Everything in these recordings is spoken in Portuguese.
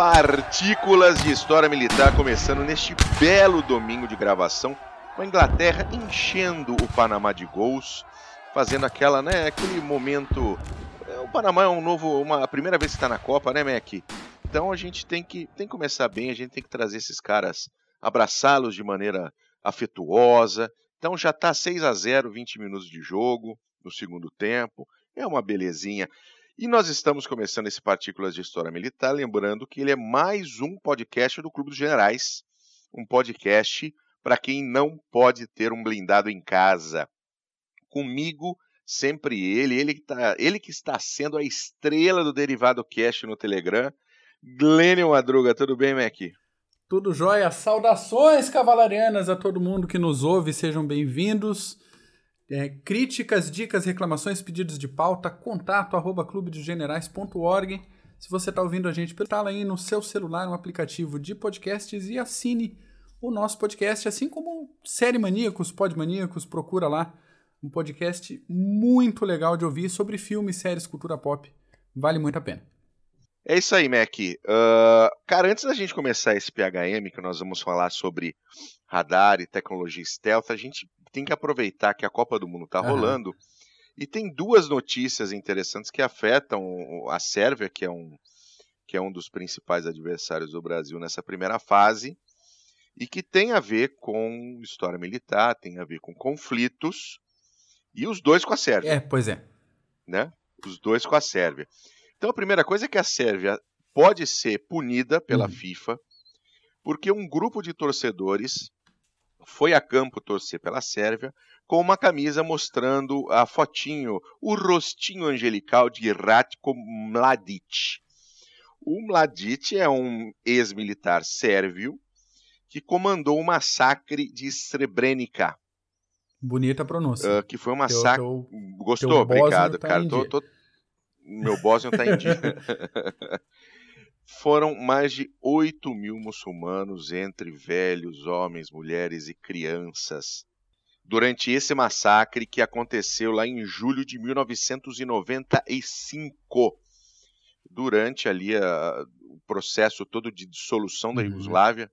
Partículas de História Militar começando neste belo domingo de gravação, com a Inglaterra enchendo o Panamá de gols, fazendo aquela, né, aquele momento. é, O Panamá é um novo, uma a primeira vez que está na Copa, né, Mac? Então a gente tem que, tem que começar bem, a gente tem que trazer esses caras, abraçá-los de maneira afetuosa. Então já está 6 a 0, 20 minutos de jogo no segundo tempo. É uma belezinha. E nós estamos começando esse Partículas de História Militar, lembrando que ele é mais um podcast do Clube dos Generais, um podcast para quem não pode ter um blindado em casa. Comigo, sempre ele, ele que, tá, ele que está sendo a estrela do Derivado Cast no Telegram. Glênio Madruga, tudo bem, Mac? Tudo jóia? Saudações cavalarianas a todo mundo que nos ouve, sejam bem-vindos. É, críticas, dicas, reclamações, pedidos de pauta, contato arroba clubedosgenerais.org. Se você está ouvindo a gente, instala aí no seu celular um aplicativo de podcasts e assine o nosso podcast, assim como Série Maníacos, Pod Maníacos, procura lá. Um podcast muito legal de ouvir sobre filmes, séries, cultura pop. Vale muito a pena. É isso aí, Mac. Uh, cara, antes da gente começar esse PHM, que nós vamos falar sobre radar e tecnologia stealth, a gente tem que aproveitar que a Copa do Mundo está Aham. rolando e tem duas notícias interessantes que afetam a Sérvia, que é um que é um dos principais adversários do Brasil nessa primeira fase e que tem a ver com história militar, tem a ver com conflitos e os dois com a Sérvia É, pois é. né? Os dois com a Sérvia. Então a primeira coisa é que a Sérvia pode ser punida pela Uhum. FIFA porque um grupo de torcedores foi a campo torcer pela Sérvia com uma camisa mostrando a fotinho, o rostinho angelical de Ratko Mladic. O Mladic é um ex-militar sérvio que comandou o massacre de Srebrenica, Bonita a pronúncia. ah, que foi um Teu- massacre teu- Gostou? Teu Obrigado, tá cara. Tô, tô- Meu bósnio tá em dia. Foram mais de 8 mil muçulmanos, entre velhos, homens, mulheres e crianças, durante esse massacre que aconteceu lá em julho de 1995. Durante ali a- o processo todo de dissolução da Uhum. Iugoslávia,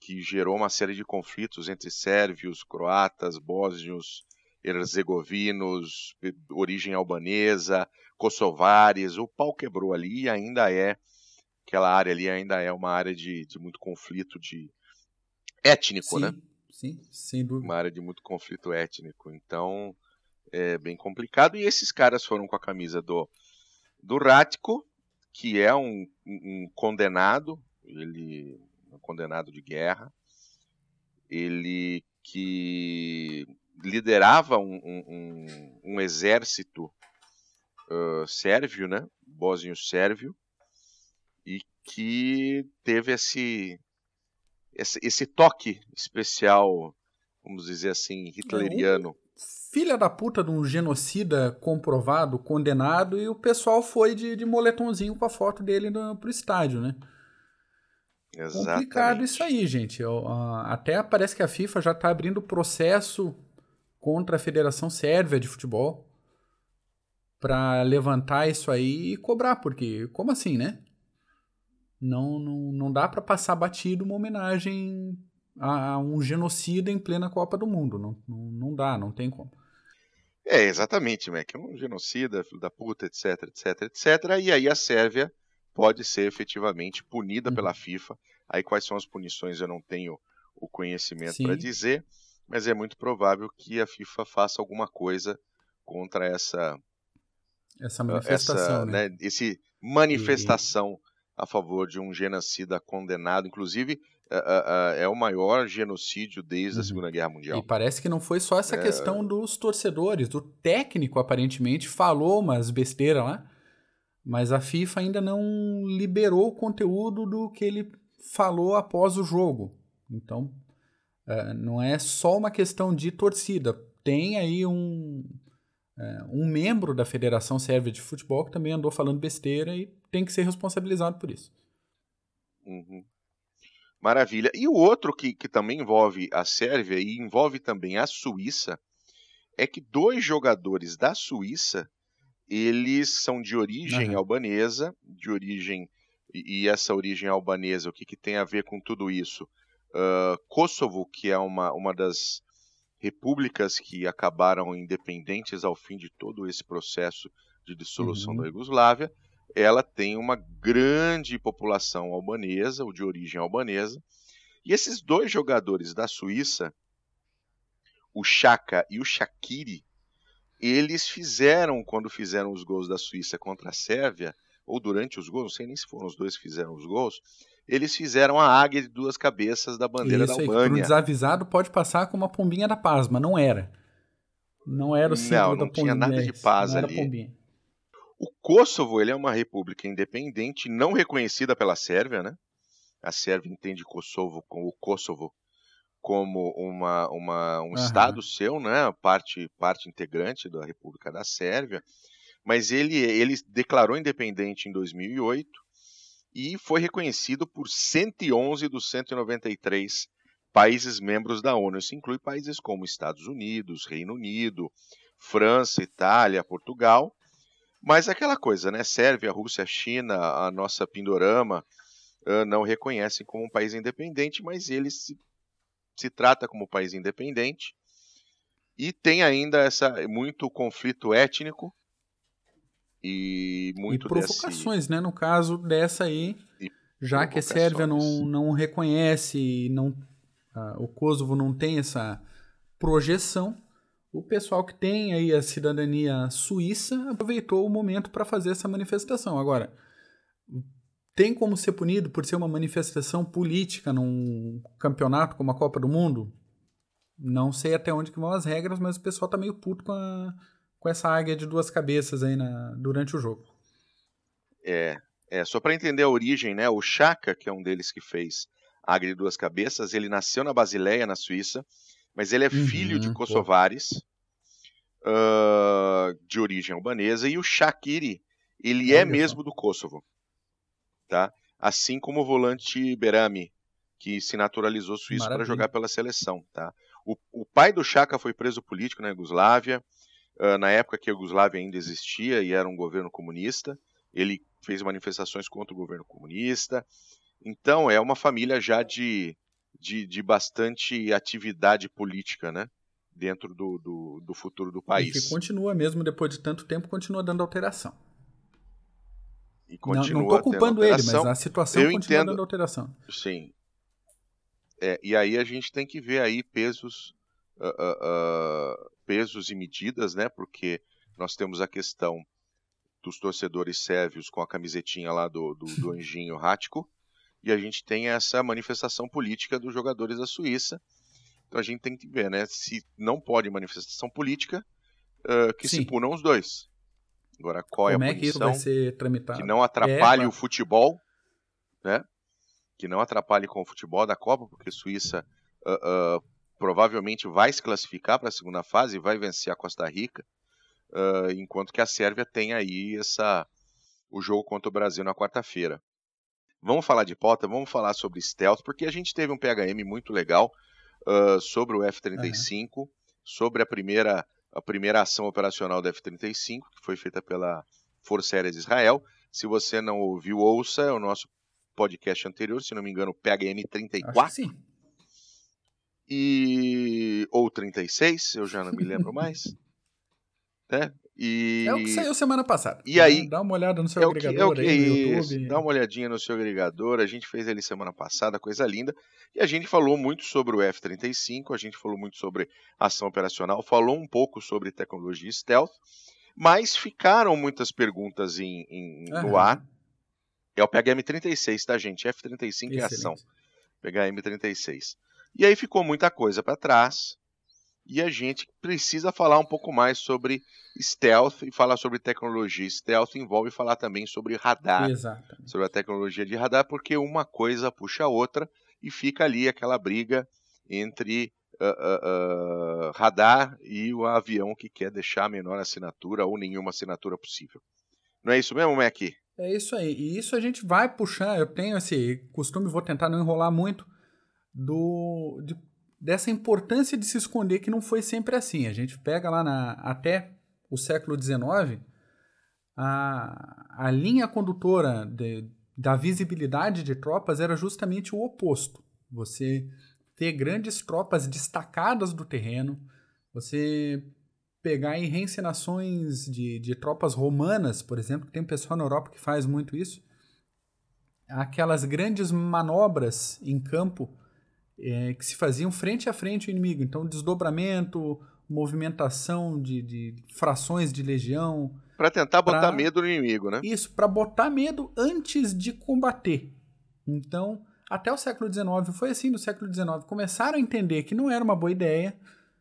que gerou uma série de conflitos entre sérvios, croatas, bósnios, herzegovinos, origem albanesa, kosovares, o pau quebrou ali e ainda é, aquela área ali ainda é uma área de, de muito conflito de étnico, sim, né? sim, sem dúvida. Uma área de muito conflito étnico. Então, é bem complicado. E esses caras foram com a camisa do, do Ratko, que é um, um condenado, ele é um condenado de guerra, ele que liderava um, um- um- exército ah, sérvio, né? Bósnio sérvio, que teve esse, esse, esse toque especial, vamos dizer assim, hitleriano. Filha da puta de um genocida comprovado, condenado, e o pessoal foi de, de moletomzinho com a foto dele no, pro estádio, né? Complicado Exatamente. isso aí, gente. Eu, até parece que a FIFA já tá abrindo processo contra a Federação Sérvia de Futebol para levantar isso aí e cobrar, porque como assim, né? Não, não, não dá para passar batido uma homenagem a, a um genocida em plena Copa do Mundo. Não, não, não dá, não tem como. É, exatamente, Mac. É um genocida, filho da puta, etc, etc, etc. E aí a Sérvia pode ser efetivamente punida Uhum. pela FIFA. Aí quais são as punições eu não tenho o conhecimento para dizer, mas é muito provável que a FIFA faça alguma coisa contra essa, Essa manifestação, essa né? né, esse manifestação a favor de um genocida condenado. Inclusive, é, é, é o maior genocídio desde a Uhum. Segunda Guerra Mundial. E parece que não foi só essa É. questão dos torcedores. O técnico, aparentemente, falou umas besteiras lá, mas a FIFA ainda não liberou o conteúdo do que ele falou após o jogo. Então, é, não é só uma questão de torcida. Tem aí um, é, um membro da Federação Sérvia de Futebol que também andou falando besteira e tem que ser responsabilizado por isso. Uhum. Maravilha. E o outro que, que também envolve a Sérvia e envolve também a Suíça é que dois jogadores da Suíça eles são de origem Aham. albanesa, de origem e, e essa origem albanesa, o que, que tem a ver com tudo isso? Uh, Kosovo, que é uma, uma das repúblicas que acabaram independentes ao fim de todo esse processo de dissolução uhum. da Iugoslávia, ela tem uma grande população albanesa, ou de origem albanesa, e esses dois jogadores da Suíça, o Chaka e o Shaqiri, eles fizeram, quando fizeram os gols da Suíça contra a Sérvia, ou durante os gols, não sei nem se foram os dois que fizeram os gols, eles fizeram a águia de duas cabeças da bandeira Isso da Albânia. Para desavisado pode passar com uma pombinha da paz, mas não era. Não era o símbolo não, não da pombinha. Não tinha nada de paz ali. O Kosovo ele é uma república independente, não reconhecida pela Sérvia, né? A Sérvia entende Kosovo com o Kosovo como uma, uma um uhum. estado seu, né? Parte parte integrante da República da Sérvia. Mas ele ele declarou independente em 2008 e foi reconhecido por 111 dos 193 países membros da ONU. Isso inclui países como Estados Unidos, Reino Unido, França, Itália, Portugal mas aquela coisa, né? Sérvia, Rússia, China, a nossa Pindorama uh, não reconhecem como um país independente, mas ele se, se trata como um país independente. E tem ainda essa muito conflito étnico e muito e provocações, desse... né? No caso dessa aí, e já que a Sérvia não, não reconhece, não, uh, o Kosovo não tem essa projeção, o pessoal que tem aí a cidadania suíça aproveitou o momento para fazer essa manifestação. Agora, tem como ser punido por ser uma manifestação política num campeonato como a Copa do Mundo? Não sei até onde que vão as regras, mas o pessoal tá meio puto com, a, com essa águia de duas cabeças aí na, durante o jogo. É, é só para entender a origem, né? O Chaka, que é um deles que fez a águia de duas cabeças, ele nasceu na Basileia, na Suíça, mas ele é uhum, filho de kosovares uh, de origem albanesa e o Shaqiri, ele é mesmo do Kosovo, tá? Assim como o volante Berami, que se naturalizou suíço para jogar pela seleção, tá? O, o, pai do Chaka foi preso político na Iugoslávia, na época que a Iugoslávia ainda existia e era um governo comunista. Ele fez manifestações contra o governo comunista. Então, é uma família já de, de, de bastante atividade política, né? Dentro do, do, do, futuro do país. E que continua mesmo, depois de tanto tempo, continua dando alteração. E continua não estou culpando ele, mas a situação Eu continua entendo, dando alteração. Sim. É, e aí a gente tem que ver aí pesos, uh, uh, pesos e medidas, né? Porque nós temos a questão dos torcedores sérvios com a camisetinha lá do, do, do anjinho Rático, e a gente tem essa manifestação política dos jogadores da Suíça. Então a gente tem que ver, né? Se não pode manifestação política, uh, que Sim. se punam os dois. Agora, qual Como é a punição? É que isso vai ser tramitado? Que não atrapalhe é, o futebol, né? Que não atrapalhe com o futebol da Copa, porque Suíça uh, uh, provavelmente vai se classificar para a segunda fase e vai vencer a Costa Rica, enquanto que a Sérvia tem aí essa o jogo contra o Brasil na quarta-feira. Vamos falar de pauta, vamos falar sobre stealth, porque a gente teve um PHM muito legal uh, sobre o F-35, uhum. sobre a primeira, a primeira ação operacional do F-35, que foi feita pela Força Aérea de Israel. Se você não ouviu, ouça, é o nosso podcast anterior, se não me engano, PHM 34. sim. E... Ou 36, eu já não me lembro mais. né? E... É o que saiu semana passada. E aí, dá uma olhada no seu é agregador que, é aí no YouTube. Dá uma olhadinha no seu agregador. A gente fez ele semana passada, coisa linda. E a gente falou muito sobre o F-35, a gente falou muito sobre ação operacional, falou um pouco sobre tecnologia stealth, mas ficaram muitas perguntas em, em no ar. É o PHM-36, tá, gente? F-35 é ação. PHM-36. E aí ficou muita coisa para trás e a gente precisa falar um pouco mais sobre stealth e falar sobre tecnologia. Stealth envolve falar também sobre radar, Exatamente. sobre a tecnologia de radar, porque uma coisa puxa a outra e fica ali aquela briga entre uh, uh, uh, radar e o avião que quer deixar a menor assinatura ou nenhuma assinatura possível. Não é isso mesmo, Mac? É isso aí. E isso a gente vai puxar. Eu tenho esse costume, vou tentar não enrolar muito, do de dessa importância de se esconder que não foi sempre assim. A gente pega lá na, até o século XIX, a, a linha condutora de, da visibilidade de tropas era justamente o oposto. Você ter grandes tropas destacadas do terreno, você pegar em reencenações de, de tropas romanas, por exemplo, que tem pessoal na Europa que faz muito isso, aquelas grandes manobras em campo é, que se faziam frente a frente ao inimigo. Então, desdobramento, movimentação de, de frações de legião. Para tentar botar pra... medo no inimigo, né? Isso, para botar medo antes de combater. Então, até o século XIX, foi assim no século XIX, começaram a entender que não era uma boa ideia.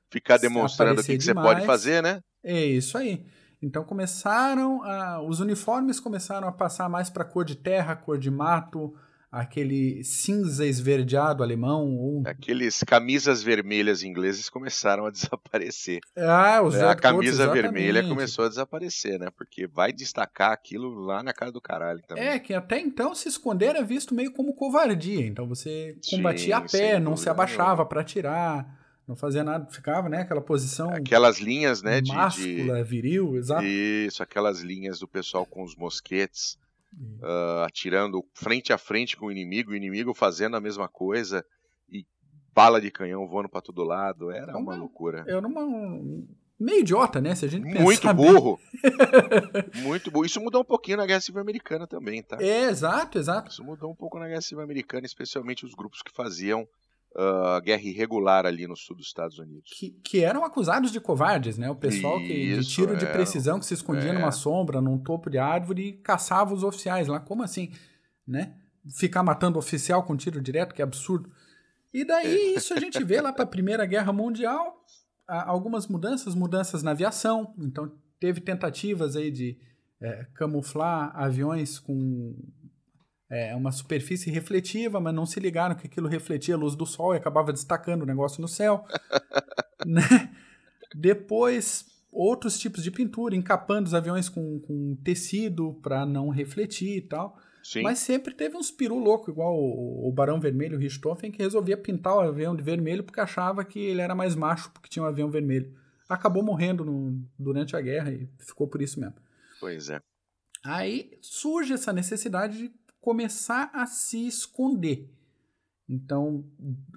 Ficar demonstrando o que, que você pode fazer, né? É isso aí. Então começaram a, os uniformes começaram a passar mais para cor de terra, cor de mato, aquele cinza esverdeado alemão. Ou... Aqueles camisas vermelhas ingleses começaram a desaparecer. Ah, os é, A camisa vermelha começou a desaparecer, né? Porque vai destacar aquilo lá na cara do caralho também. É, que até então se esconder era visto meio como covardia. Então você combatia Sim, a pé, não se abaixava para atirar. Não fazia nada, ficava, né? Aquela posição. Aquelas linhas, né? De, máscula, de... viril, exato. Isso, aquelas linhas do pessoal com os mosquetes uh, atirando frente a frente com o inimigo, o inimigo fazendo a mesma coisa e bala de canhão voando para todo lado. Era uma, uma loucura. Era uma, meio idiota, né? Se a gente Muito burro. Muito burro. Isso mudou um pouquinho na Guerra Civil Americana também, tá? É, exato, exato. Isso mudou um pouco na Guerra Civil Americana, especialmente os grupos que faziam uh, guerra irregular ali no sul dos Estados Unidos. Que, que eram acusados de covardes, né? O pessoal Isso, que, de tiro de precisão que se escondia é. numa sombra, num topo de árvore e caçava os oficiais lá. Como assim? Né? Ficar matando oficial com tiro direto, que é absurdo. E daí é. isso a gente vê lá para a Primeira Guerra Mundial, algumas mudanças, mudanças na aviação. Então teve tentativas aí de é, camuflar aviões com é, uma superfície refletiva, mas não se ligaram que aquilo refletia a luz do sol e acabava destacando o negócio no céu. né? Depois, outros tipos de pintura, encapando os aviões com, com tecido para não refletir e tal. Sim. Mas sempre teve uns peru louco, igual o, o Barão Vermelho, o Richthofen, que resolvia pintar o avião de vermelho porque achava que ele era mais macho porque tinha um avião vermelho. Acabou morrendo no, durante a guerra e ficou por isso mesmo. Pois é. Aí surge essa necessidade de começar a se esconder. Então,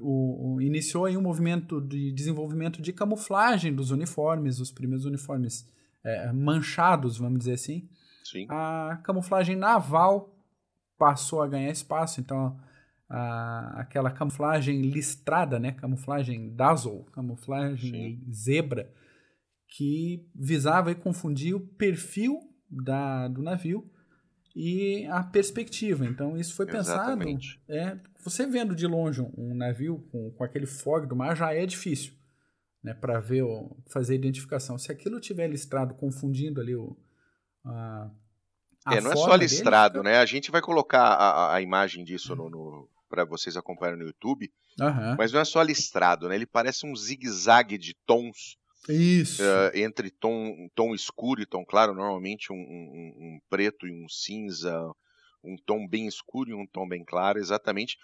o, o, iniciou aí um movimento de desenvolvimento de camuflagem dos uniformes, os primeiros uniformes é, manchados, vamos dizer assim. Sim. A camuflagem naval passou a ganhar espaço, então a, aquela camuflagem listrada, né, camuflagem dazzle, camuflagem Sim. zebra, que visava e confundir o perfil da, do navio e a perspectiva. Então, isso foi Exatamente. pensado. É, você vendo de longe um navio com, com aquele fog do mar já é difícil né, para ver, fazer a identificação. Se aquilo tiver listrado, confundindo ali o. A, a é, não é só listrado, dele, né? A gente vai colocar a, a imagem disso no, no para vocês acompanharem no YouTube, uhum. mas não é só listrado, né? Ele parece um zigue-zague de tons isso. Uh, entre tom, tom escuro e tom claro, normalmente um, um, um, preto e um cinza, um tom bem escuro e um tom bem claro, exatamente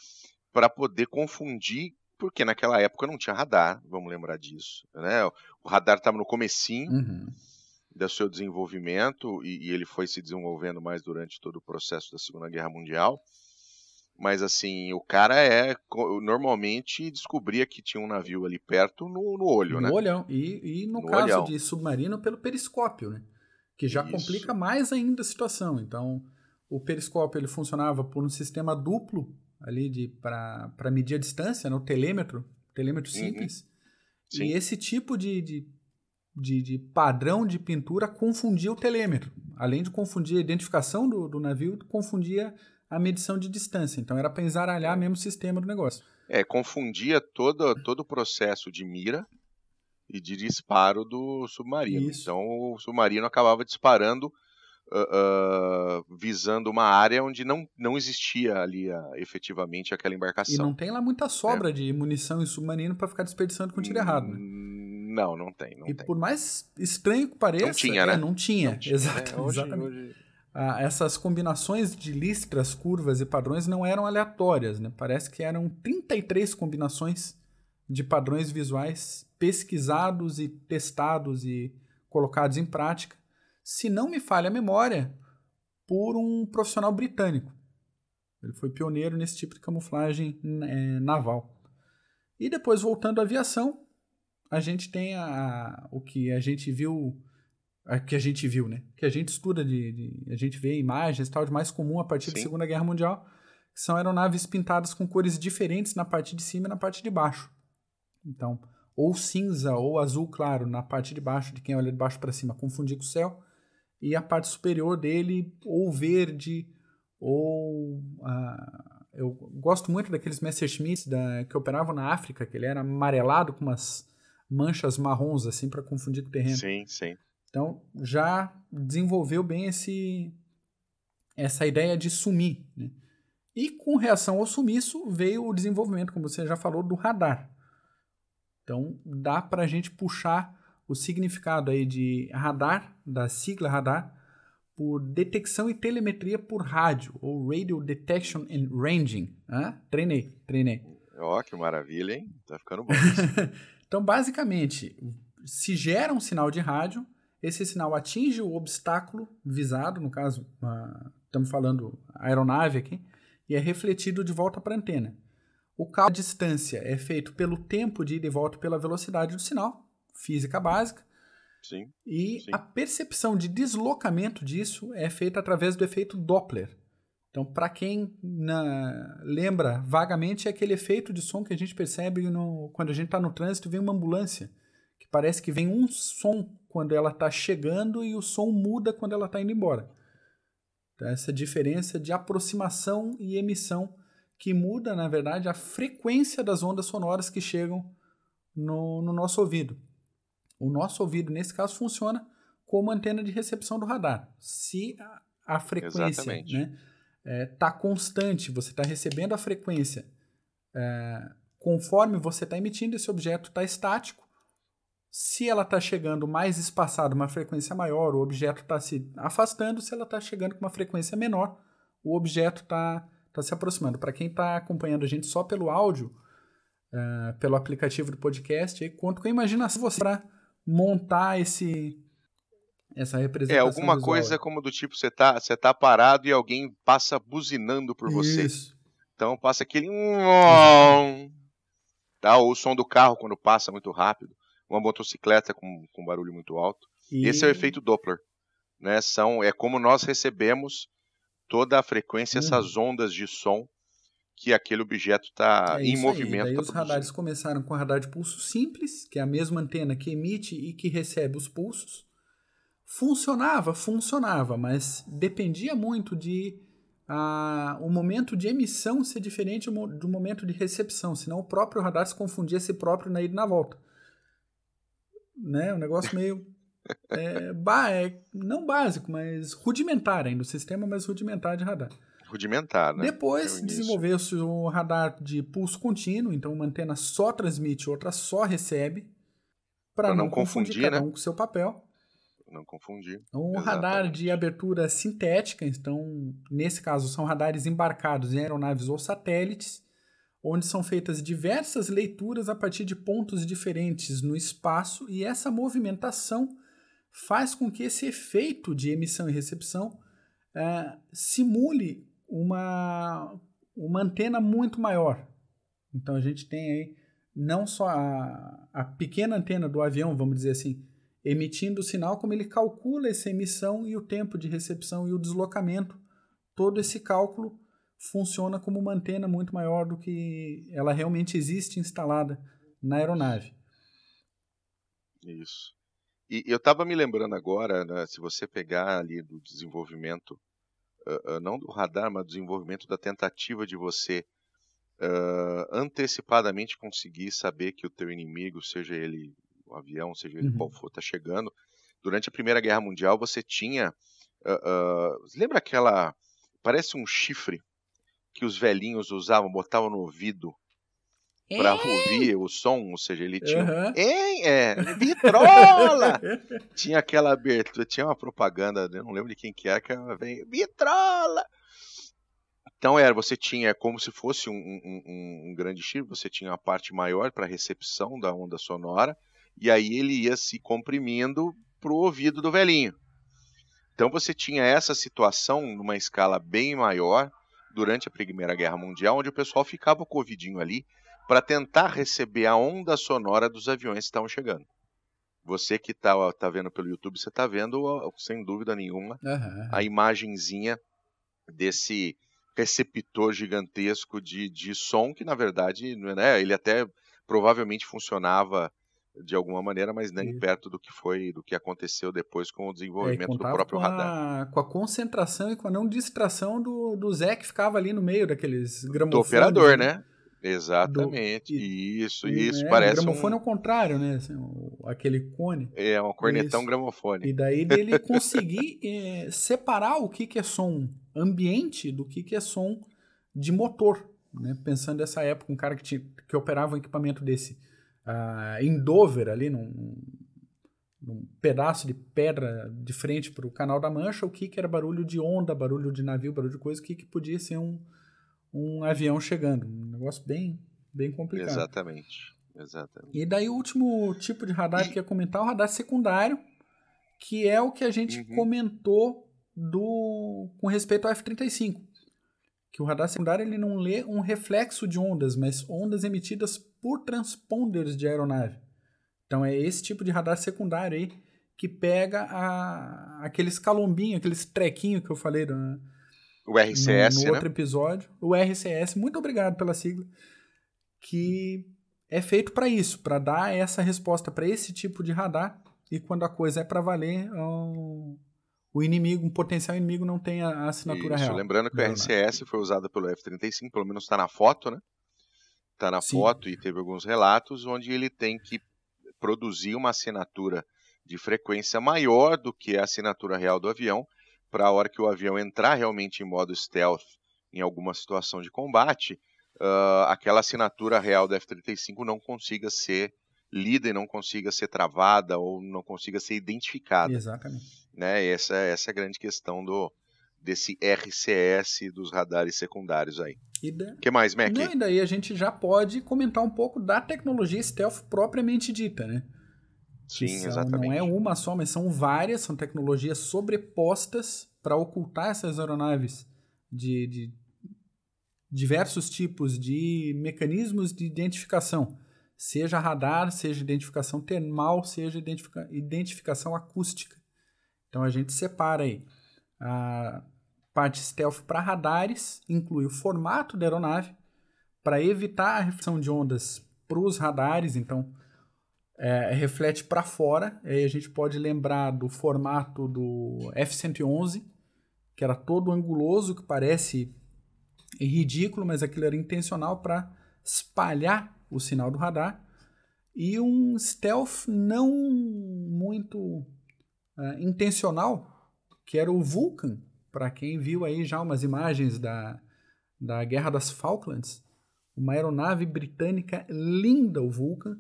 para poder confundir, porque naquela época não tinha radar, vamos lembrar disso. Né? O radar estava no comecinho uhum. do seu desenvolvimento e, e ele foi se desenvolvendo mais durante todo o processo da Segunda Guerra Mundial. Mas assim, o cara é. Normalmente descobria que tinha um navio ali perto no, no olho, no né? No olhão. E, e no, no caso olhão. de submarino, pelo periscópio, né? Que já Isso. complica mais ainda a situação. Então, o periscópio ele funcionava por um sistema duplo ali de para medir a distância, no né? telêmetro, telêmetro uhum. simples. Uhum. E esse tipo de, de, de, de, padrão de pintura confundia o telêmetro. Além de confundir a identificação do, do navio, confundia a medição de distância. Então era para ensaralhar mesmo o sistema do negócio. É, confundia todo, todo o processo de mira e de disparo do submarino. Isso. Então o submarino acabava disparando uh, uh, visando uma área onde não, não existia ali uh, efetivamente aquela embarcação. E não tem lá muita sobra é. de munição em submarino para ficar desperdiçando com tiro errado. Né? Não, não tem. Não e tem. por mais estranho que pareça, não tinha, é, né? não tinha. Não tinha. Exato, é, hoje, exatamente. Hoje ah, essas combinações de listras, curvas e padrões não eram aleatórias, né? Parece que eram 33 combinações de padrões visuais pesquisados e testados e colocados em prática, se não me falha a memória, por um profissional britânico. Ele foi pioneiro nesse tipo de camuflagem é, naval. E depois, voltando à aviação, a gente tem a, o que a gente viu, a, que a gente viu, né? Que a gente estuda, de, de a gente vê imagens tal, de mais comum a partir Sim. da Segunda Guerra Mundial, que são aeronaves pintadas com cores diferentes na parte de cima e na parte de baixo. Então, ou cinza ou azul claro na parte de baixo, de quem olha de baixo para cima, confundir com o céu, e a parte superior dele, ou verde, ou. Uh, eu gosto muito daqueles Messerschmitts da, que operavam na África, que ele era amarelado com umas manchas marrons assim para confundir com o terreno. Sim, sim. Então já desenvolveu bem esse essa ideia de sumir. Né? E com reação ao sumiço veio o desenvolvimento, como você já falou, do radar. Então dá para a gente puxar o significado aí de radar, da sigla radar, por detecção e telemetria por rádio, ou Radio Detection and Ranging. Treinei, treinei. Ó, oh, que maravilha, hein? Tá ficando bom. então, basicamente, se gera um sinal de rádio, esse sinal atinge o obstáculo visado, no caso, uma, estamos falando aeronave aqui, e é refletido de volta para a antena. O cálculo de distância é feito pelo tempo de ida e volta pela velocidade do sinal, física básica, Sim. E sim. a percepção de deslocamento disso é feita através do efeito Doppler. Então, para quem na, lembra vagamente, é aquele efeito de som que a gente percebe no, quando a gente está no trânsito vem uma ambulância, parece que vem um som quando ela está chegando e o som muda quando ela está indo embora. Então, essa diferença de aproximação e emissão que muda, na verdade, a frequência das ondas sonoras que chegam no, no nosso ouvido. O nosso ouvido, nesse caso, funciona como antena de recepção do radar. Se a, a frequência está né, é, constante, você está recebendo a frequência é, conforme você está emitindo, esse objeto está estático. Se ela está chegando mais espaçada, uma frequência maior, o objeto está se afastando. Se ela está chegando com uma frequência menor, o objeto está tá se aproximando. Para quem está acompanhando a gente só pelo áudio, uh, pelo aplicativo do podcast, aí, conto com a imaginação você para montar esse essa representação. É, alguma visual. coisa como do tipo, você tá, você tá parado e alguém passa buzinando por você. Isso. Então passa aquele. Tá? Ou o som do carro quando passa muito rápido. Uma motocicleta com, com barulho muito alto. E... Esse é o efeito Doppler. Né? São, é como nós recebemos toda a frequência, uhum. essas ondas de som que aquele objeto está é em movimento. Aí. Daí tá os radares começaram com radar de pulso simples, que é a mesma antena que emite e que recebe os pulsos. Funcionava, funcionava, mas dependia muito de a, o momento de emissão ser diferente do momento de recepção, senão o próprio radar se confundia si próprio na ida e na volta. Né? Um negócio meio. é, é, não básico, mas rudimentar ainda, o sistema mais rudimentar de radar rudimentar, né? Depois desenvolveu-se o radar de pulso contínuo, então uma antena só transmite, outra só recebe, para não, não, confundir, confundir cada né? um com seu papel. Não confundir. Um Exatamente. radar de abertura sintética, então, nesse caso, são radares embarcados em aeronaves ou satélites, onde são feitas diversas leituras a partir de pontos diferentes no espaço, e essa movimentação faz com que esse efeito de emissão e recepção uh, simule uma, uma antena muito maior. Então a gente tem aí não só a, a pequena antena do avião, vamos dizer assim, emitindo o sinal, como ele calcula essa emissão e o tempo de recepção e o deslocamento. Todo esse cálculo funciona como uma antena muito maior do que ela realmente existe instalada na aeronave. Isso. E eu estava me lembrando agora, né, se você pegar ali do desenvolvimento uh, não do radar, mas do desenvolvimento da tentativa de você uh, antecipadamente conseguir saber que o teu inimigo, seja ele o avião, seja ele uhum. qual for, está chegando. Durante a Primeira Guerra Mundial, você tinha. lembra aquela. Parece um chifre que os velhinhos usavam, botavam no ouvido para ouvir o som, ou seja, ele tinha. Uhum. Hein? É, vitrola! tinha aquela abertura, tinha uma propaganda, eu não lembro de quem que era, que ela vem, vitrola! Então era, você tinha como se fosse um, um, um grande chip, você tinha a parte maior para recepção da onda sonora, e aí ele ia se comprimindo pro ouvido do velhinho. Então você tinha essa situação numa escala bem maior, durante a Primeira Guerra Mundial, onde o pessoal ficava com o ouvidinho ali para tentar receber a onda sonora dos aviões que estavam chegando. Você que está tá vendo pelo YouTube, você está vendo, sem dúvida nenhuma, Aham. a imagenzinha desse receptor gigantesco de, de som que, na verdade, né, ele até provavelmente funcionava de alguma maneira, mas nem Isso. perto do que foi, do que aconteceu depois com o É, desenvolvimento do contava próprio com radar. a, com a concentração e com a não distração do, do Zé que ficava ali no meio daqueles Do gramofones. operador, né? Exatamente. e- isso, O- isso. é, parece o gramofone um, ao contrário, né? Assim, o- aquele cone. é um cornetão Isso. gramofone. E daí dele conseguir eh, separar o que, que é som ambiente do que, que é som de motor. Né? Pensando nessa época, um cara que, tinha, que operava um equipamento desse ah, em Dover, ali num, num pedaço de pedra de frente para o Canal da Mancha, o que, que era barulho de onda, barulho de navio, barulho de coisa, o que, que podia ser um, um avião chegando. Um negócio bem, bem complicado. Exatamente. Exatamente. E daí o último tipo de radar que eu ia comentar é o radar secundário, que é o que a gente Uhum. comentou do com respeito ao F-35. Que o radar secundário ele não lê um reflexo de ondas, mas ondas emitidas por transponders de aeronave. Então é esse tipo de radar secundário aí que pega a, aqueles calombinhos, aqueles trequinhos que eu falei do, O RCS, no, no né? outro episódio, o RCS, muito obrigado pela sigla, que é feito para isso, para dar essa resposta para esse tipo de radar e quando a coisa é para valer, o, inimigo, um potencial inimigo não tem a, assinatura Isso, real. lembrando que o. RCS foi usado pelo F-35, pelo menos está na foto, né? Está na Sim. foto e teve alguns relatos onde ele tem que produzir uma assinatura de frequência maior do que a assinatura real do avião, para a hora que o avião entrar realmente em modo stealth em alguma situação de combate, ah, aquela assinatura real do F-35 não consiga ser lida e não consiga ser travada ou não consiga ser identificada Exatamente. Né? Essa, essa é a grande questão do desse RCS dos radares secundários aí. E da- O que mais, Mac? Não, e daí a gente já pode comentar um pouco da tecnologia stealth propriamente dita, né? Sim, são- exatamente. Não é uma só, mas são várias, são tecnologias sobrepostas para ocultar essas aeronaves de, de diversos tipos de mecanismos de identificação, seja radar, seja identificação termal, seja identifica- identificação acústica. Então a gente separa aí a parte stealth para radares, inclui o formato da aeronave para evitar a reflexão de ondas para os radares, então é, reflete para fora. Aí a gente pode lembrar do formato do F-111, que era todo anguloso, que parece ridículo, mas aquilo era intencional para espalhar o sinal do radar. E um stealth não muito é, intencional, que era o Vulcan, para quem viu aí já umas imagens da, da Guerra das Falklands, uma aeronave britânica linda, o Vulcan,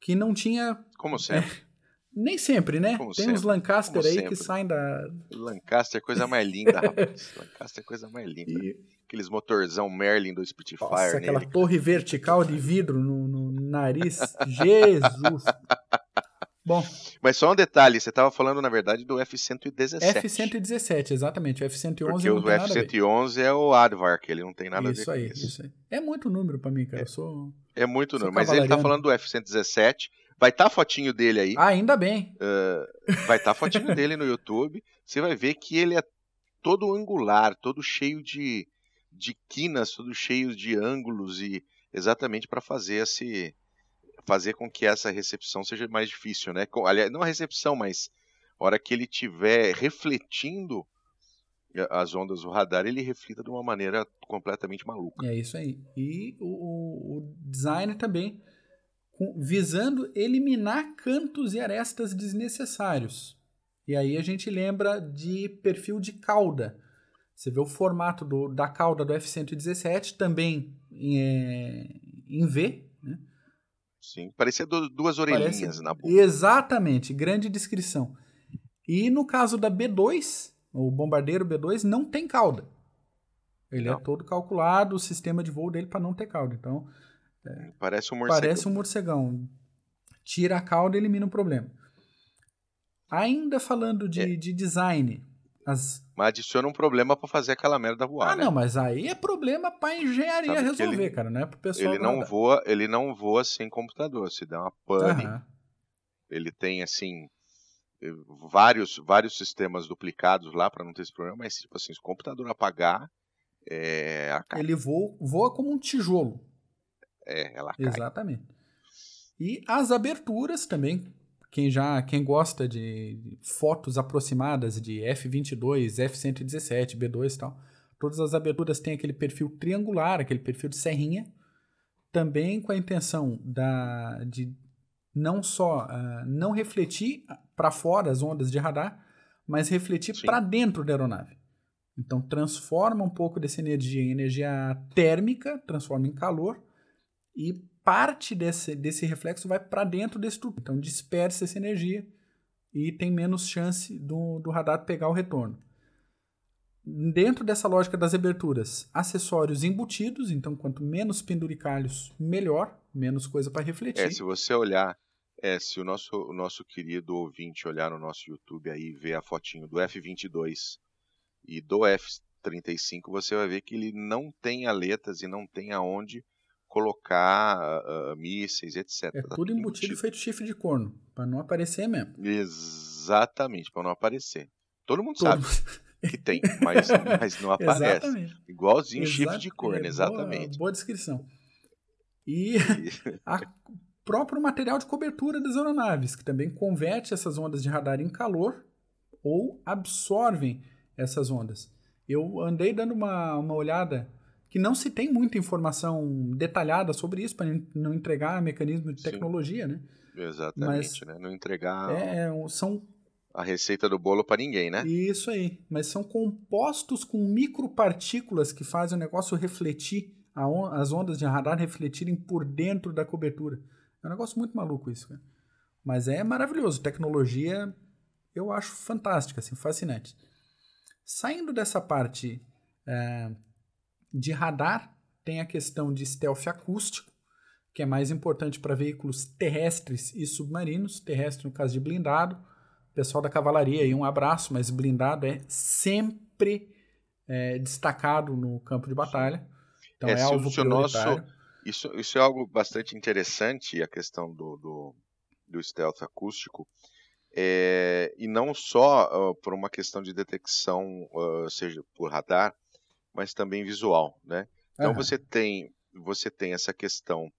que não tinha Como sempre. nem sempre, né? Como Tem sempre, uns Lancaster como aí sempre. que saem da. Lancaster é coisa mais linda, rapaz. Lancaster é coisa mais linda. Aqueles motorzão Merlin do Spitfire Nossa, aquela nele. torre vertical de vidro no, no nariz. Jesus! Bom, Mas só um detalhe, você estava falando, na verdade, do F-117. F-117, exatamente. O F-111 Porque não o tem nada a ver. F-111 é o Aardvark, ele não tem nada a ver Isso com aí, isso. isso aí. É muito número pra mim, cara. Eu sou. É muito número. Mas ele tá cavalariano. falando do F-117. Vai estar a fotinho dele aí. Ah, ainda bem. vai estar a fotinho dele no YouTube. Você vai ver que ele é todo angular, todo cheio de, de quinas, todo cheio de ângulos e exatamente para fazer esse fazer com que essa recepção seja mais difícil, né? Aliás, não a recepção, mas a hora que ele estiver refletindo a- as ondas do radar, ele reflita de uma maneira completamente maluca. É isso aí. E o, o- o design também visando eliminar cantos e arestas desnecessários. E aí a gente lembra de perfil de cauda. Você vê o formato do- da cauda do F-117 também em, é, em V. Sim, parecia du- duas Parece- orelhinhas na boca. Exatamente, grande descrição. E no caso da B2, o bombardeiro B2 não tem cauda. Ele Não. é todo calculado, o sistema de voo dele para não ter cauda. Então, Parece um morcego. parece um morcegão. Tira a cauda e elimina o problema. Ainda falando de, É. de design, As... Mas adiciona um problema para fazer aquela merda voar. Ah, né? não, mas aí é problema para engenharia Sabe resolver, ele- cara, não é pro pessoal. Ele não voa, ele não voa sem computador. Se der uma pane, Aham. ele tem assim eh, vários vários sistemas duplicados lá para não ter esse problema, mas tipo assim, se o computador apagar, é, Ele voa, voa como um tijolo. é, ela cai. Exatamente. E as aberturas também. Quem já, quem gosta de fotos aproximadas de F22, F117, B2 e tal, todas as aberturas têm aquele perfil triangular, aquele perfil de serrinha, também com a intenção da, de não só ah, não refletir para fora as ondas de radar, mas refletir para dentro da aeronave. Então transforma um pouco dessa energia em energia térmica, transforma em calor e parte desse, desse reflexo vai para dentro desse tubo. Então dispersa essa energia e tem menos chance do, do radar pegar o retorno. Dentro dessa lógica das aberturas, acessórios embutidos, então quanto menos penduricalhos, melhor, menos coisa para refletir. É, se você olhar, é, se o nosso, o nosso querido ouvinte olhar no nosso YouTube aí e ver a fotinho do F22 e do F35, você vai ver que ele não tem aletas e não tem aonde colocar ah, mísseis, etc. É Tá tudo embutido feito chifre de corno, para não aparecer mesmo. Exatamente, para não aparecer. Todo mundo Todo- sabe que tem, mas, mas não aparece. Igualzinho chifre Exato, de corno, é, exatamente. Boa, boa descrição. E a próprio material de cobertura das aeronaves, que também converte essas ondas de radar em calor ou absorvem essas ondas. Eu andei dando uma, uma olhada que não se tem muita informação detalhada sobre isso para não entregar mecanismo de Sim. tecnologia, né? Exatamente, né? Não entregar É, é, são a receita do bolo para ninguém, né? Isso aí. Mas são compostos com micropartículas que fazem o negócio refletir, a on- as ondas de radar refletirem por dentro da cobertura. É um negócio muito maluco isso, cara. Mas é maravilhoso. Tecnologia, eu acho fantástica, assim, fascinante. Saindo dessa parte é, de radar, tem a questão de stealth acústico, que é mais importante para veículos terrestres e submarinos. Terrestre, no caso de blindado. Pessoal da cavalaria aí, um abraço, mas blindado é sempre é, destacado no campo de batalha. Então É, é, alvo nosso-. Isso, isso é algo bastante interessante, a questão do, do, do stealth acústico. É, e não só ah, por uma questão de detecção, ah, seja por radar, mas também visual, né? Então Aham. você tem você tem essa questão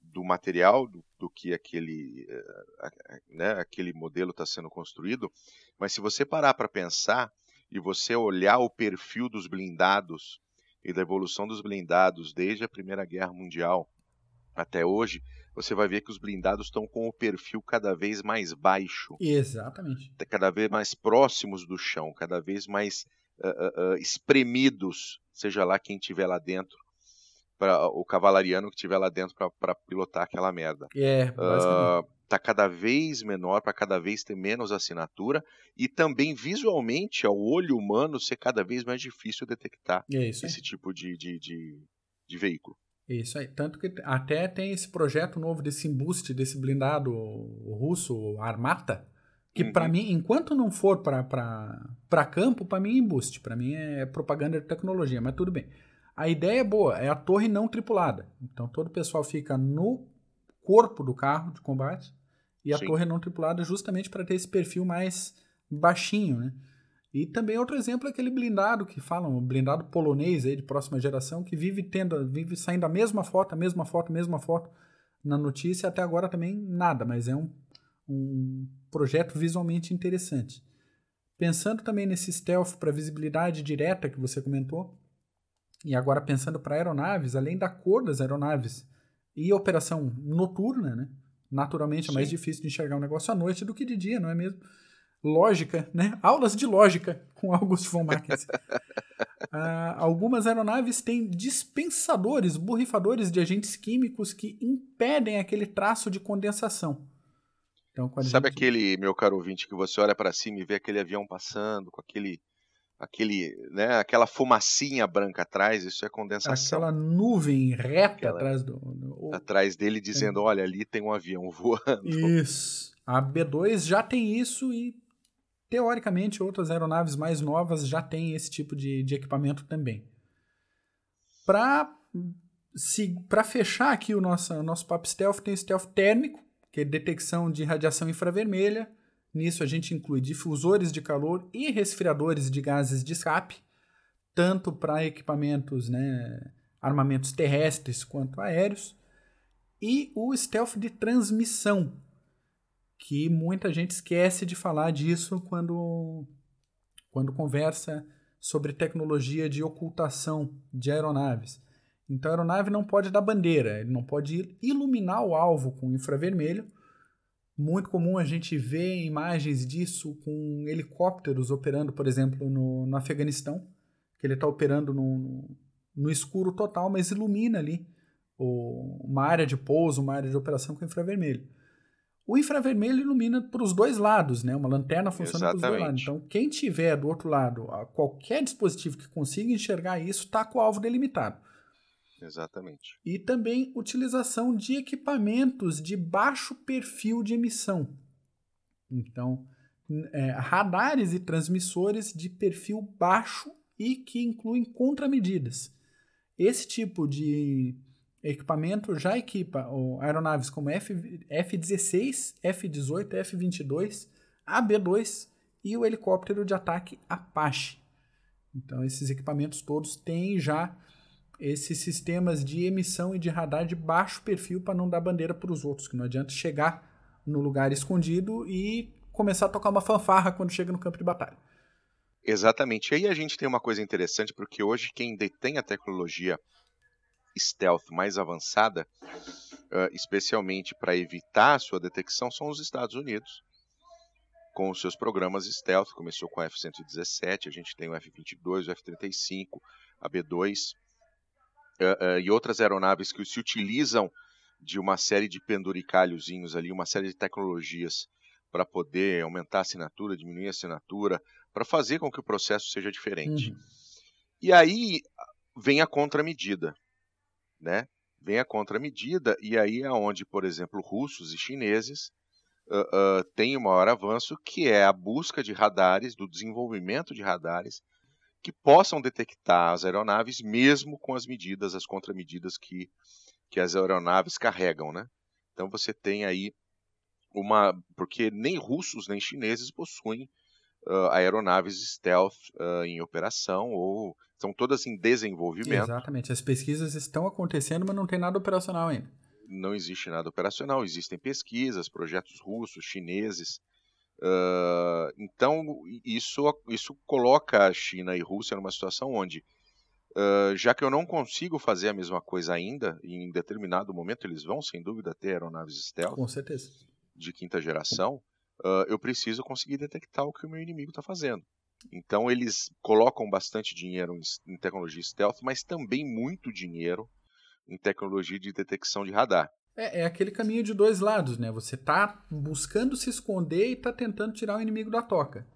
do material, do, do que aquele, eh, né, aquele modelo está sendo construído, mas se você parar para pensar e você olhar o perfil dos blindados e da evolução dos blindados desde a Primeira Guerra Mundial até hoje, você vai ver que os blindados estão com o perfil cada vez mais baixo, Exatamente. cada vez mais próximos do chão, cada vez mais ah, ah, espremidos, seja lá quem estiver lá dentro, para o cavalariano que estiver lá dentro para pilotar aquela merda. É, basicamente. Está cada vez menor, para cada vez ter menos assinatura e também visualmente, ao olho humano, ser cada vez mais difícil detectar é aí. esse tipo de, de, de, de veículo. É Isso aí. Tanto que até tem esse projeto novo desse embuste, desse blindado russo, Armata, que Uhum. pra mim, enquanto não for para campo, pra mim é embuste. Pra mim é propaganda de tecnologia, mas tudo bem. A ideia é boa, é a torre não tripulada. Então todo o pessoal fica no corpo do carro de combate e a Sim. torre não tripulada justamente para ter esse perfil mais baixinho, né? E também outro exemplo é aquele blindado que falam, o blindado polonês aí de próxima geração, que vive tendo, vive saindo a mesma foto, a mesma foto, a mesma foto na notícia, até agora também nada, mas é um, um projeto visualmente interessante. Pensando também nesse stealth para visibilidade direta que você comentou, e agora pensando para aeronaves, além da cor das aeronaves e operação noturna, né? Naturalmente é mais difícil de enxergar um negócio à noite do que de dia, não é mesmo? Lógica, né? Aulas de lógica com August von. Ah, algumas aeronaves têm dispensadores, borrifadores de agentes químicos que impedem aquele traço de condensação. Então, Sabe gente- aquele, meu caro ouvinte, que você olha para cima e vê aquele avião passando com aquele, aquele, né, aquela fumacinha branca atrás? Isso é condensação. aquela nuvem reta Aquela- atrás do. do- Atrás dele dizendo, olha, ali tem um avião voando. Isso. A B2 já tem isso e teoricamente, outras aeronaves mais novas já têm esse tipo de, de equipamento também. Para fechar aqui o nosso, o nosso papo stealth, tem stealth térmico, que é detecção de radiação infravermelha. Nisso a gente inclui difusores de calor e resfriadores de gases de escape, tanto para equipamentos, né, armamentos terrestres quanto aéreos. E o stealth de transmissão, que muita gente esquece de falar disso quando, quando conversa sobre tecnologia de ocultação de aeronaves. Então a aeronave não pode dar bandeira, ele não pode iluminar o alvo com infravermelho. Muito comum a gente ver imagens disso com helicópteros operando, por exemplo, no, no Afeganistão, que ele está operando no, no, escuro total, mas ilumina ali o, uma área de pouso, uma área de operação com infravermelho. O infravermelho ilumina para os dois lados, né? Uma lanterna funciona para os dois lados. Então, quem tiver do outro lado, qualquer dispositivo que consiga enxergar isso, está com o alvo delimitado. Exatamente. E também utilização de equipamentos de baixo perfil de emissão. Então, é, radares e transmissores de perfil baixo e que incluem contramedidas. Esse tipo de equipamento já equipa aeronaves como F, F-16, F-18, F-22, AB-2 e o helicóptero de ataque Apache. Então, esses equipamentos todos têm já esses sistemas de emissão e de radar de baixo perfil para não dar bandeira para os outros, que não adianta chegar no lugar escondido e começar a tocar uma fanfarra quando chega no campo de batalha. Exatamente. E aí a gente tem uma coisa interessante, porque hoje quem detém a tecnologia stealth mais avançada, uh, especialmente para evitar a sua detecção, são os Estados Unidos, com os seus programas stealth. Começou com o F-117, a gente tem o F-22, o F-35, a B-2 uh, uh, e outras aeronaves que se utilizam de uma série de penduricalhozinhos ali, uma série de tecnologias para poder aumentar a assinatura, diminuir a assinatura, para fazer com que o processo seja diferente. Uhum. E aí vem a contramedida né? Vem a contramedida, e aí é onde, por exemplo, russos e chineses uh, uh, têm o maior avanço, que é a busca de radares, do desenvolvimento de radares, que possam detectar as aeronaves, mesmo com as medidas, as contramedidas que, que as aeronaves carregam, né? Então você tem aí uma. Porque nem russos nem chineses possuem uh, aeronaves stealth uh, em operação ou são todas em desenvolvimento. Exatamente. As pesquisas estão acontecendo, mas não tem nada operacional ainda. Não existe nada operacional. Existem pesquisas, projetos russos, chineses. Uh, então, isso, isso coloca a China e a Rússia numa situação onde, uh, já que eu não consigo fazer a mesma coisa ainda, em determinado momento eles vão, sem dúvida, ter aeronaves stealth. Com certeza. De quinta geração, uh, eu preciso conseguir detectar o que o meu inimigo está fazendo. Então eles colocam bastante dinheiro em, tecnologia stealth, mas também muito dinheiro em tecnologia de detecção de radar. É, é, aquele caminho de dois lados, né? Você tá buscando se esconder e tá tentando tirar o inimigo da toca.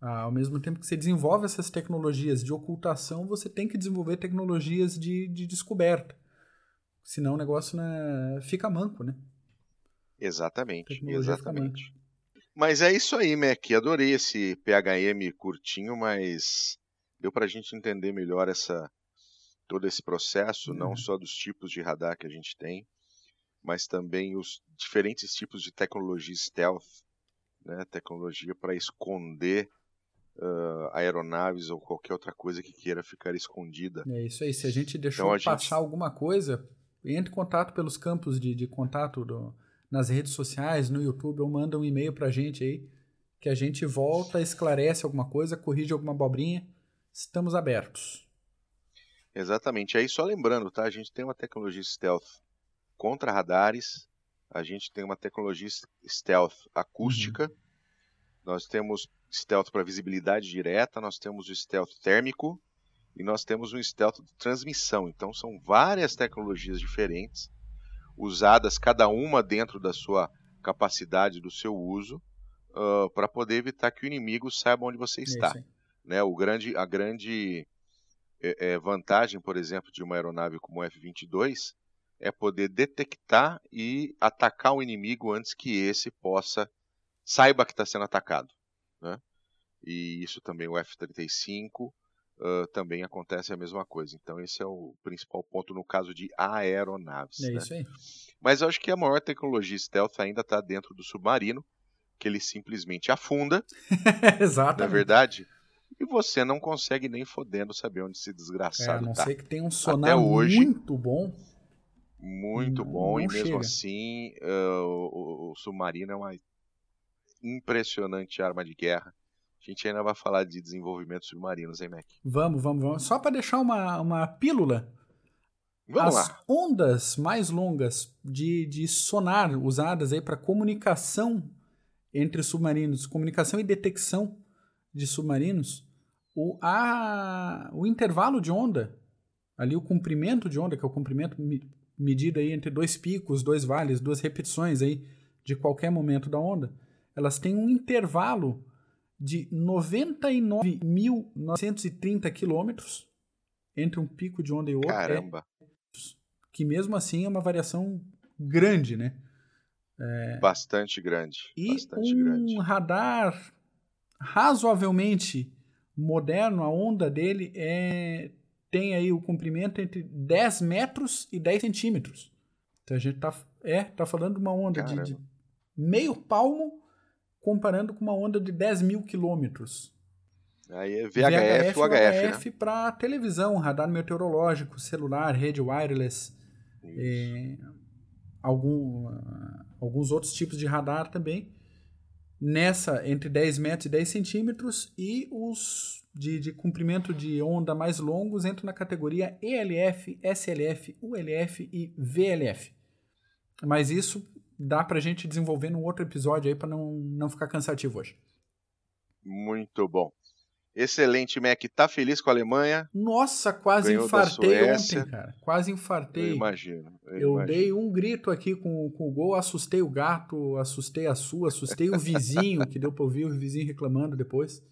Ah, ao mesmo tempo que você desenvolve essas tecnologias de ocultação, você tem que desenvolver tecnologias de, de descoberta. Senão o negócio né, fica manco, né? Exatamente, exatamente. Mas é isso aí, Mac. Adorei esse PHM curtinho, mas deu para a gente entender melhor essa todo esse processo, uhum. não só dos tipos de radar que a gente tem, mas também os diferentes tipos de tecnologia stealth, né? tecnologia para esconder uh, aeronaves ou qualquer outra coisa que queira ficar escondida. É isso aí. Se a gente deixou então, a passar gente... alguma coisa, entre em contato pelos campos de, de contato do, nas redes sociais, no YouTube, ou manda um e-mail pra gente aí, que a gente volta, esclarece alguma coisa, corrige alguma abobrinha. Estamos abertos. Exatamente. Aí só lembrando, tá? A gente tem uma tecnologia stealth contra radares, a gente tem uma tecnologia stealth acústica, uhum. nós temos stealth para visibilidade direta, nós temos o stealth térmico e nós temos um stealth de transmissão. Então são várias tecnologias diferentes usadas cada uma dentro da sua capacidade do seu uso uh, para poder evitar que o inimigo saiba onde você está. né? O grande, a grande é, é, vantagem, por exemplo, de uma aeronave como o F-22 é poder detectar e atacar o inimigo antes que esse possa saiba que está sendo atacado. Né? e isso também o F-35 uh, também acontece a mesma coisa. Então esse é o principal ponto no caso de aeronaves. É né? isso aí. Mas eu acho que a maior tecnologia stealth ainda está dentro do submarino, que ele simplesmente afunda, Exatamente. na verdade, e você não consegue nem fodendo saber onde esse É, a desgraçado não tá. ser que tenha um sonar hoje- muito bom. Muito Não- bom, e não mesmo chega. assim, uh, o, o- submarino é uma impressionante arma de guerra. A gente ainda vai falar de desenvolvimento de submarinos, hein, Mac? Vamos, vamos, vamos. Só para deixar uma, uma pílula, Vamos as lá. ondas mais longas de, de sonar usadas aí para comunicação entre submarinos, comunicação e detecção de submarinos, o, a, o intervalo de onda, ali o comprimento de onda, que é o comprimento medido aí entre dois picos, dois vales, duas repetições aí de qualquer momento da onda, elas têm um intervalo de 99.930 quilômetros entre um pico de onda e outro. É Caramba, que mesmo assim é uma variação grande, né? bastante grande. E bastante um grande. radar razoavelmente moderno, a onda dele é tem aí o comprimento entre 10 metros e 10 centímetros. Então a gente tá, é, tá falando de uma onda de, de meio palmo comparando com uma onda de 10 mil quilômetros. Aí é VHF, ou HF, né? para televisão, radar meteorológico, celular, rede wireless, é, algum, ah, alguns outros tipos de radar também. Nessa, entre 10 metros e 10 centímetros, e os de, de comprimento de onda mais longos entram na categoria ELF, SLF, ULF e VLF. Mas isso dá pra gente desenvolver num outro episódio aí para não, não ficar cansativo hoje. Muito bom. Excelente, Mac. Tá feliz com a Alemanha? Nossa, quase Ganhou infartei ontem, cara. Quase Eu infartei. imagino. Eu, Eu imagino. dei um grito aqui com, com o gol, assustei o gato, assustei a sua, assustei o vizinho, que deu pra ouvir o vizinho reclamando depois.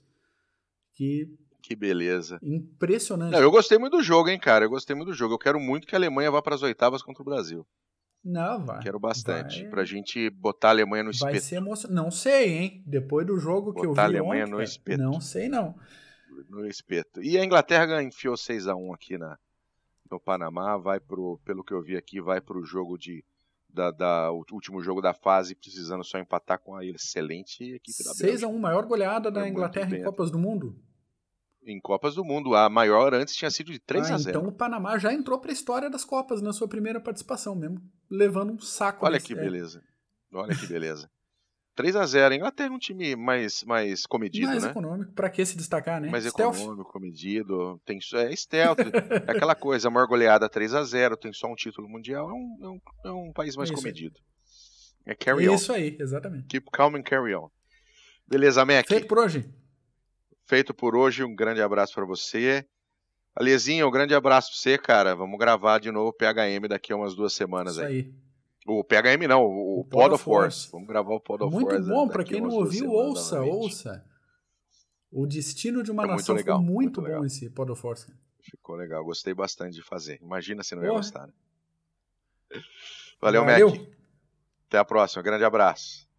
Que Que beleza. impressionante. Não, eu gostei muito do jogo, hein, cara. Eu gostei muito do jogo. Eu quero muito que a Alemanha vá para as oitavas contra o Brasil. Não, vai. Quero bastante. Vai- Pra gente botar a Alemanha no Vai espeto. ser emocionante. Não sei, hein? Depois do jogo que eu vi Botar a Alemanha ontem, no espeto. Não sei, não. no espeto. E a Inglaterra enfiou 6 a 1 aqui na, no Panamá, vai pro, pelo que eu vi aqui, vai pro jogo de da, da- o último jogo da fase, precisando só empatar com a excelente equipe da 6 Bélgica. a 1 maior goleada da Inglaterra em. Copas do Mundo. Em Copas do Mundo, a maior antes tinha sido de 3 Ah, a 0. Então o Panamá já entrou pra história das Copas na sua primeira participação mesmo, levando um saco. Olha que é, beleza. Olha que beleza. 3 a 0. A Inglaterra é um time mais mais comedido, mais né? econômico, pra que se destacar, né? Mais Stealth. econômico, comedido, tem é stealth, é aquela coisa, a maior goleada 3 a 0, tem só um título mundial, é um, é um, é um país mais Isso aí. comedido. É carry on. Isso aí, exatamente. Keep calm and carry on. Beleza, Mac. Feito por hoje. Feito por hoje. Um grande abraço pra você. Alezinho, um grande abraço pra você, cara. Vamos gravar de novo o PHM daqui a umas duas semanas Isso aí. aí. O PHM não, o, o Pod of Force. Force. Vamos gravar o Pod of Muito Force. bom, daqui pra a quem não ouviu, ouça, novamente. ouça. O Destino de uma É muito Nação legal, ficou muito, muito bom legal. esse Pod of Force. Ficou legal, gostei bastante de fazer. Imagina se não ia gostar. né? Valeu, Valeu. Mac. Até a próxima. Grande abraço.